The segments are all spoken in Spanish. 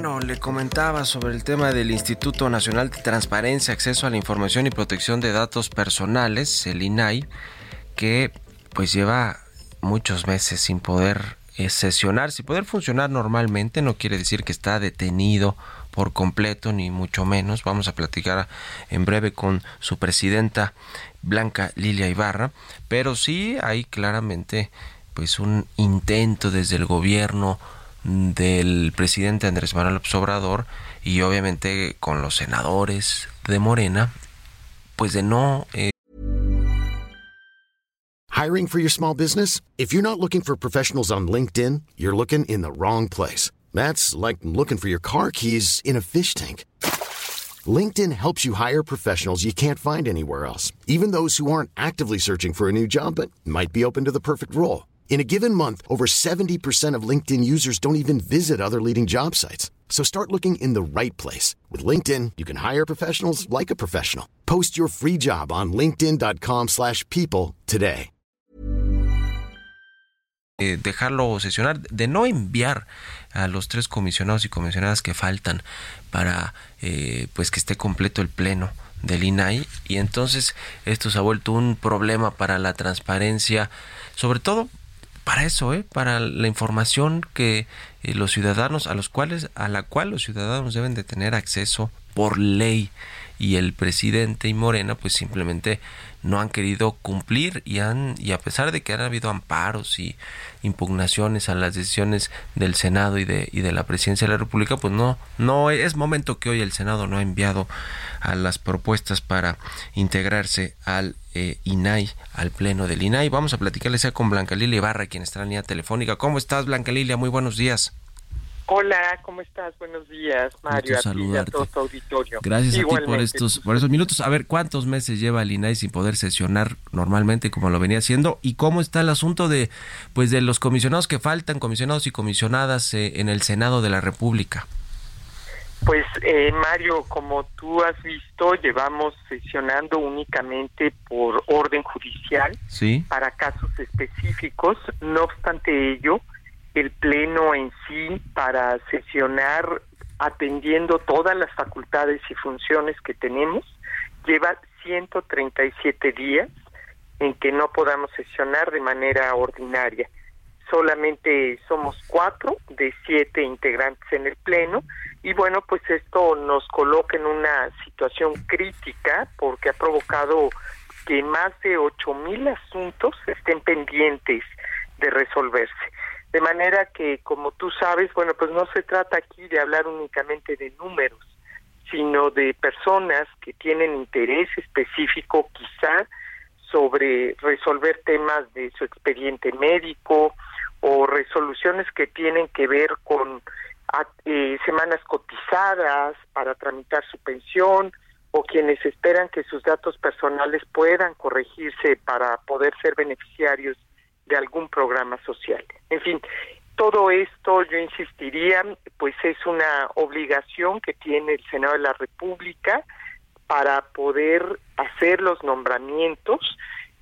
Bueno, le comentaba sobre el tema del Instituto Nacional de Transparencia, Acceso a la Información y Protección de Datos Personales, el INAI, que pues lleva muchos meses sin poder eh, sesionar, sin poder funcionar normalmente, no quiere decir que está detenido por completo, ni mucho menos. Vamos a platicar en breve con su presidenta Blanca Lilia Ibarra, pero sí hay claramente pues un intento desde el gobierno del presidente Andrés Manuel López Obrador y obviamente con los senadores de Morena, pues de no eh... Hiring for your small business? If you're not looking for professionals on LinkedIn, you're looking in the wrong place. That's like looking for your car keys in a fish tank. LinkedIn helps you hire professionals you can't find anywhere else, even those who aren't actively searching for a new job but might be open to the perfect role. In a given month, over 70% of LinkedIn users don't even visit other leading job sites. So start looking in the right place. With LinkedIn, you can hire professionals like a professional. Post your free job on linkedin.com slash people today. Eh, dejarlo sesionar, de no enviar a los tres comisionados y comisionadas que faltan para eh, pues que esté completo el pleno del INAI y entonces esto se ha vuelto un problema para la transparencia, sobre todo para eso, ¿eh? para la información que eh, los ciudadanos, a los cuales, a la cual los ciudadanos deben de tener acceso por ley y el presidente y Morena pues simplemente no han querido cumplir y han y a pesar de que han habido amparos y impugnaciones a las decisiones del Senado y de, y de la Presidencia de la República, pues no, no es momento que hoy el Senado no ha enviado a las propuestas para integrarse al eh, INAI, al pleno del INAI. Vamos a platicarles ya con Blanca Lilia Ibarra, quien está en la línea telefónica. ¿Cómo estás, Blanca Lilia? Muy buenos días. Hola, ¿cómo estás? Buenos días, Mario. A ti y a todo tu auditorio. Gracias a ti por estos, por esos minutos. A ver, ¿cuántos meses lleva el INAI sin poder sesionar normalmente como lo venía haciendo? ¿Y cómo está el asunto de, pues, de los comisionados que faltan, comisionados y comisionadas eh, en el Senado de la República? Pues, eh, Mario, como tú has visto, llevamos sesionando únicamente por orden judicial ¿Sí? para casos específicos. No obstante ello, el Pleno en sí para sesionar atendiendo todas las facultades y funciones que tenemos lleva 137 días en que no podamos sesionar de manera ordinaria. Solamente somos cuatro de siete integrantes en el Pleno y bueno, pues esto nos coloca en una situación crítica porque ha provocado que más de ocho mil asuntos estén pendientes de resolverse. De manera que, como tú sabes, bueno, pues no se trata aquí de hablar únicamente de números, sino de personas que tienen interés específico quizá sobre resolver temas de su expediente médico o resoluciones que tienen que ver con eh, semanas cotizadas para tramitar su pensión o quienes esperan que sus datos personales puedan corregirse para poder ser beneficiarios de algún programa social. En fin, todo esto yo insistiría, pues es una obligación que tiene el Senado de la República para poder hacer los nombramientos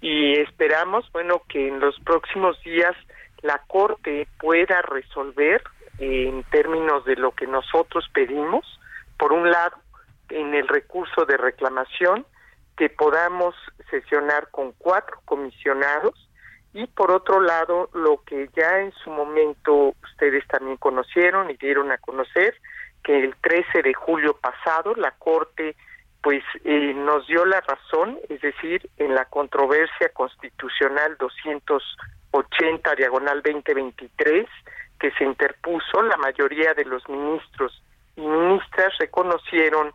y esperamos, bueno, que en los próximos días la Corte pueda resolver en términos de lo que nosotros pedimos, por un lado, en el recurso de reclamación, que podamos sesionar con cuatro comisionados y por otro lado lo que ya en su momento ustedes también conocieron y dieron a conocer que el 13 de julio pasado la Corte pues eh, nos dio la razón, es decir, en la controversia constitucional 280 diagonal 2023 que se interpuso, la mayoría de los ministros y ministras reconocieron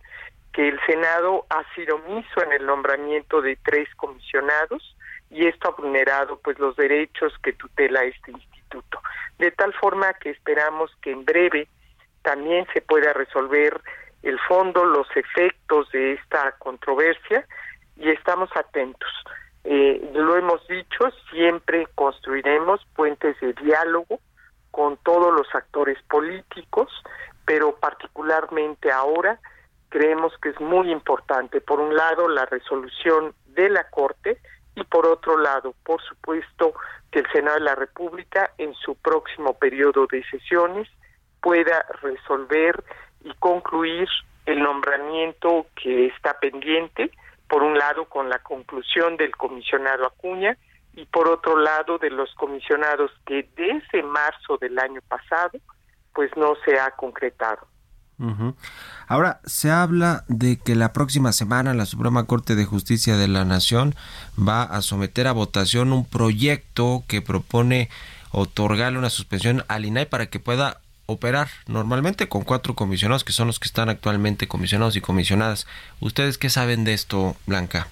que el Senado ha sido omiso en el nombramiento de tres comisionados y esto ha vulnerado pues los derechos que tutela este instituto. De tal forma que esperamos que en breve también se pueda resolver el fondo, los efectos de esta controversia y estamos atentos. Eh, lo hemos dicho, siempre construiremos puentes de diálogo con todos los actores políticos, pero particularmente ahora creemos que es muy importante, por un lado, la resolución de la Corte y por otro lado, por supuesto, que el Senado de la República en su próximo periodo de sesiones pueda resolver y concluir el nombramiento que está pendiente, por un lado con la conclusión del comisionado Acuña y por otro lado de los comisionados que desde marzo del año pasado pues no se ha concretado. Ahora, se habla de que la próxima semana la Suprema Corte de Justicia de la Nación va a someter a votación un proyecto que propone otorgarle una suspensión al INAI para que pueda operar normalmente con cuatro comisionados que son los que están actualmente comisionados y comisionadas. ¿Ustedes qué saben de esto, Blanca?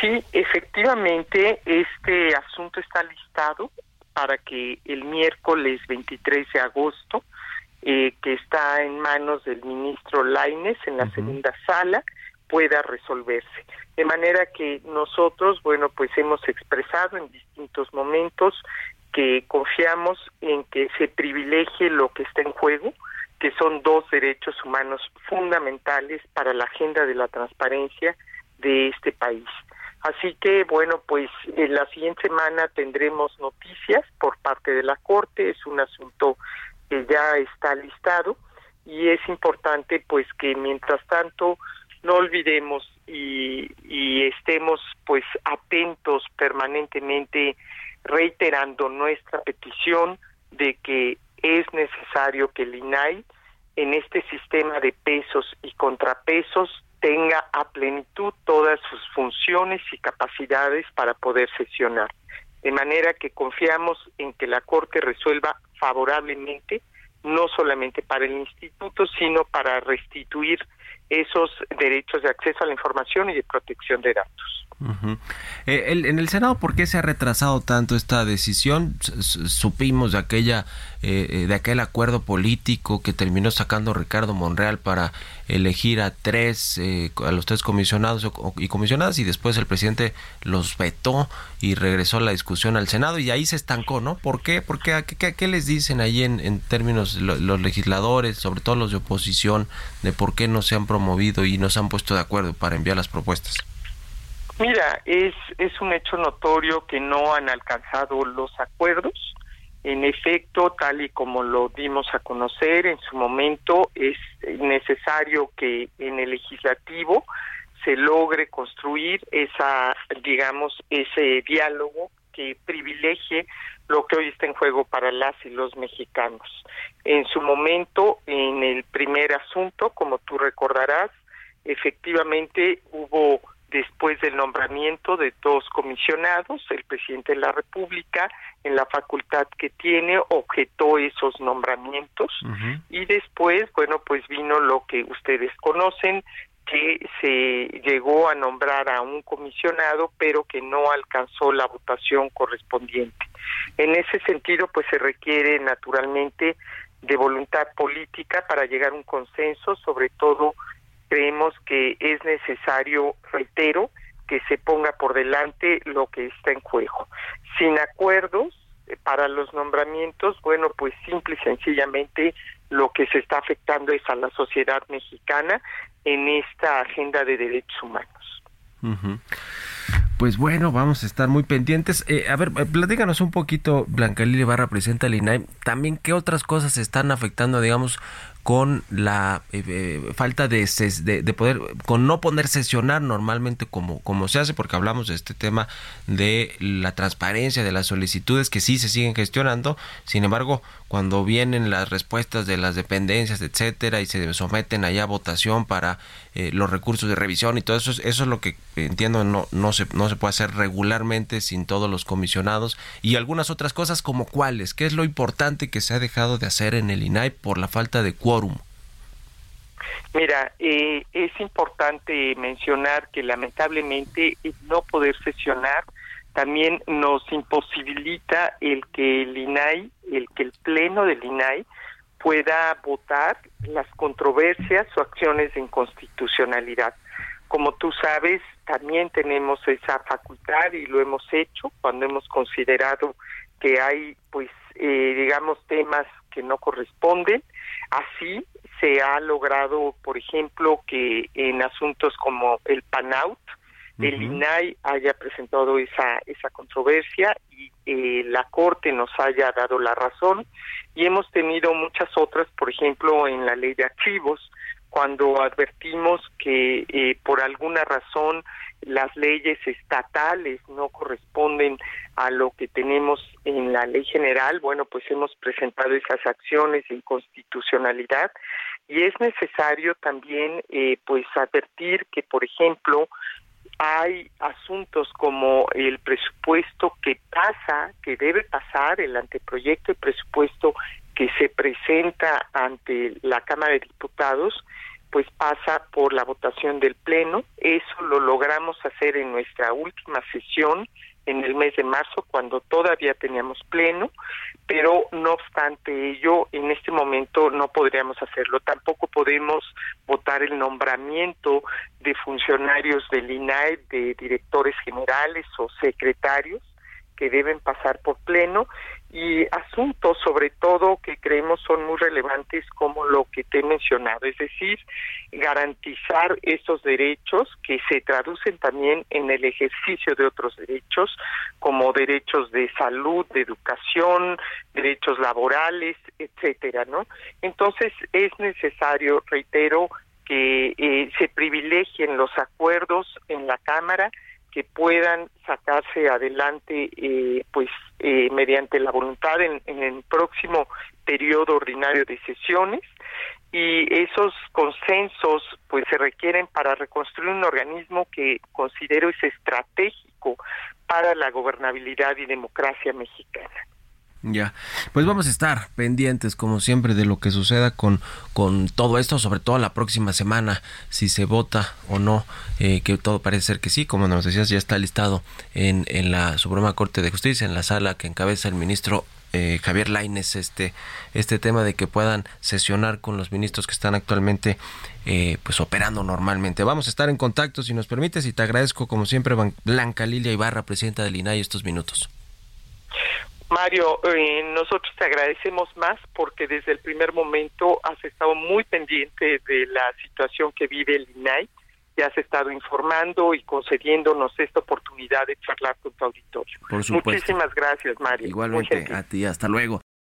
Sí, efectivamente, este asunto está listado para que el miércoles 23 de agosto, eh, que está en manos del ministro Laines en la segunda sala, pueda resolverse. De manera que nosotros, bueno, pues hemos expresado en distintos momentos que confiamos en que se privilegie lo que está en juego, que son dos derechos humanos fundamentales para la agenda de la transparencia de este país. Así que, bueno, pues en la siguiente semana tendremos noticias por parte de la Corte, es un asunto ya está listado y es importante pues que mientras tanto no olvidemos y, y estemos pues atentos permanentemente reiterando nuestra petición de que es necesario que el INAI en este sistema de pesos y contrapesos tenga a plenitud todas sus funciones y capacidades para poder sesionar. De manera que confiamos en que la Corte resuelva favorablemente, no solamente para el instituto, sino para restituir esos derechos de acceso a la información y de protección de datos. Eh, en el Senado, ¿por qué se ha retrasado tanto esta decisión? supimos de aquella eh, eh, de aquel acuerdo político que terminó sacando Ricardo Monreal para elegir a tres a los tres comisionados y comisionadas y después el presidente los vetó y regresó la discusión al Senado y ahí se estancó, ¿no? ¿Por qué? ¿Por qué? ¿Qué, les dicen ahí en términos los legisladores, sobre todo los de oposición, de por qué no se han promovido y no se han puesto de acuerdo para enviar las propuestas? Mira, es, es un hecho notorio que no han alcanzado los acuerdos. En efecto, tal y como lo dimos a conocer en su momento, es necesario que en el legislativo se logre construir esa, digamos, ese diálogo que privilegie lo que hoy está en juego para las y los mexicanos. En su momento, en el primer asunto, como tú recordarás, efectivamente hubo después del nombramiento de dos comisionados, el presidente de la República, en la facultad que tiene, objetó esos nombramientos y después, bueno, pues vino lo que ustedes conocen, que se llegó a nombrar a un comisionado, pero que no alcanzó la votación correspondiente. En ese sentido, pues se requiere naturalmente de voluntad política para llegar a un consenso, sobre todo creemos que es necesario, reitero, que se ponga por delante lo que está en juego. Sin acuerdos eh, para los nombramientos, bueno, pues simple y sencillamente lo que se está afectando es a la sociedad mexicana en esta agenda de derechos humanos. Pues bueno, vamos a estar muy pendientes. Eh, a ver, eh, platícanos un poquito, Blanca Lili Barra, presenta el INAI, también qué otras cosas están afectando, digamos, con la eh, eh, falta de, de, poder, con no poder sesionar normalmente como, como se hace, porque hablamos de este tema de la transparencia de las solicitudes que sí se siguen gestionando, sin embargo, cuando vienen las respuestas de las dependencias, etcétera, y se someten allá a votación para eh, los recursos de revisión y todo eso, eso es lo que entiendo no, no, se, no se puede hacer regularmente sin todos los comisionados y algunas otras cosas como cuáles, qué es lo importante que se ha dejado de hacer en el INAI por la falta de Mira, eh, es importante mencionar que lamentablemente no poder sesionar también nos imposibilita el que el INAI, el que el pleno del INAI pueda votar las controversias o acciones de inconstitucionalidad. Como tú sabes, también tenemos esa facultad y lo hemos hecho cuando hemos considerado que hay, pues, eh, digamos, temas que no corresponden. Así se ha logrado, por ejemplo, que en asuntos como el PANAUT, el INAI haya presentado esa, esa controversia y eh, la Corte nos haya dado la razón. Y hemos tenido muchas otras, por ejemplo, en la ley de archivos, cuando advertimos que eh, por alguna razón las leyes estatales no corresponden a lo que tenemos en la ley general, bueno, pues hemos presentado esas acciones de inconstitucionalidad y es necesario también, eh, pues, advertir que, por ejemplo, hay asuntos como el presupuesto que pasa, que debe pasar, el anteproyecto de presupuesto que se presenta ante la Cámara de Diputados, pues pasa por la votación del Pleno. Eso lo logramos hacer en nuestra última sesión en el mes de marzo cuando todavía teníamos pleno, pero no obstante ello, en este momento no podríamos hacerlo. Tampoco podemos votar el nombramiento de funcionarios del INAE, de directores generales o secretarios que deben pasar por pleno y asuntos sobre todo que creemos son muy relevantes como lo que te he mencionado, es decir, garantizar esos derechos que se traducen también en el ejercicio de otros derechos como derechos de salud, de educación, derechos laborales, etcétera, ¿no? Entonces es necesario, reitero, que eh, se privilegien los acuerdos en la Cámara que puedan sacarse adelante eh, pues eh, mediante la voluntad en, en, el próximo periodo ordinario de sesiones y esos consensos pues se requieren para reconstruir un organismo que considero es estratégico para la gobernabilidad y democracia mexicana. Ya, pues vamos a estar pendientes como siempre de lo que suceda con, con todo esto, sobre todo la próxima semana, si se vota o no, eh, que todo parece ser que sí, como nos decías, ya está listado en, en la Suprema Corte de Justicia, en la sala que encabeza el ministro eh, Javier Laines este, este tema de que puedan sesionar con los ministros que están actualmente eh, pues operando normalmente. Vamos a estar en contacto si nos permites y te agradezco como siempre Blanca Lilia Ibarra, presidenta del INAI, estos minutos. Mario, eh, nosotros te agradecemos más porque desde el primer momento has estado muy pendiente de la situación que vive el INAI y has estado informando y concediéndonos esta oportunidad de charlar con tu auditorio. Por supuesto. Muchísimas gracias, Mario. Igualmente, a ti, hasta luego.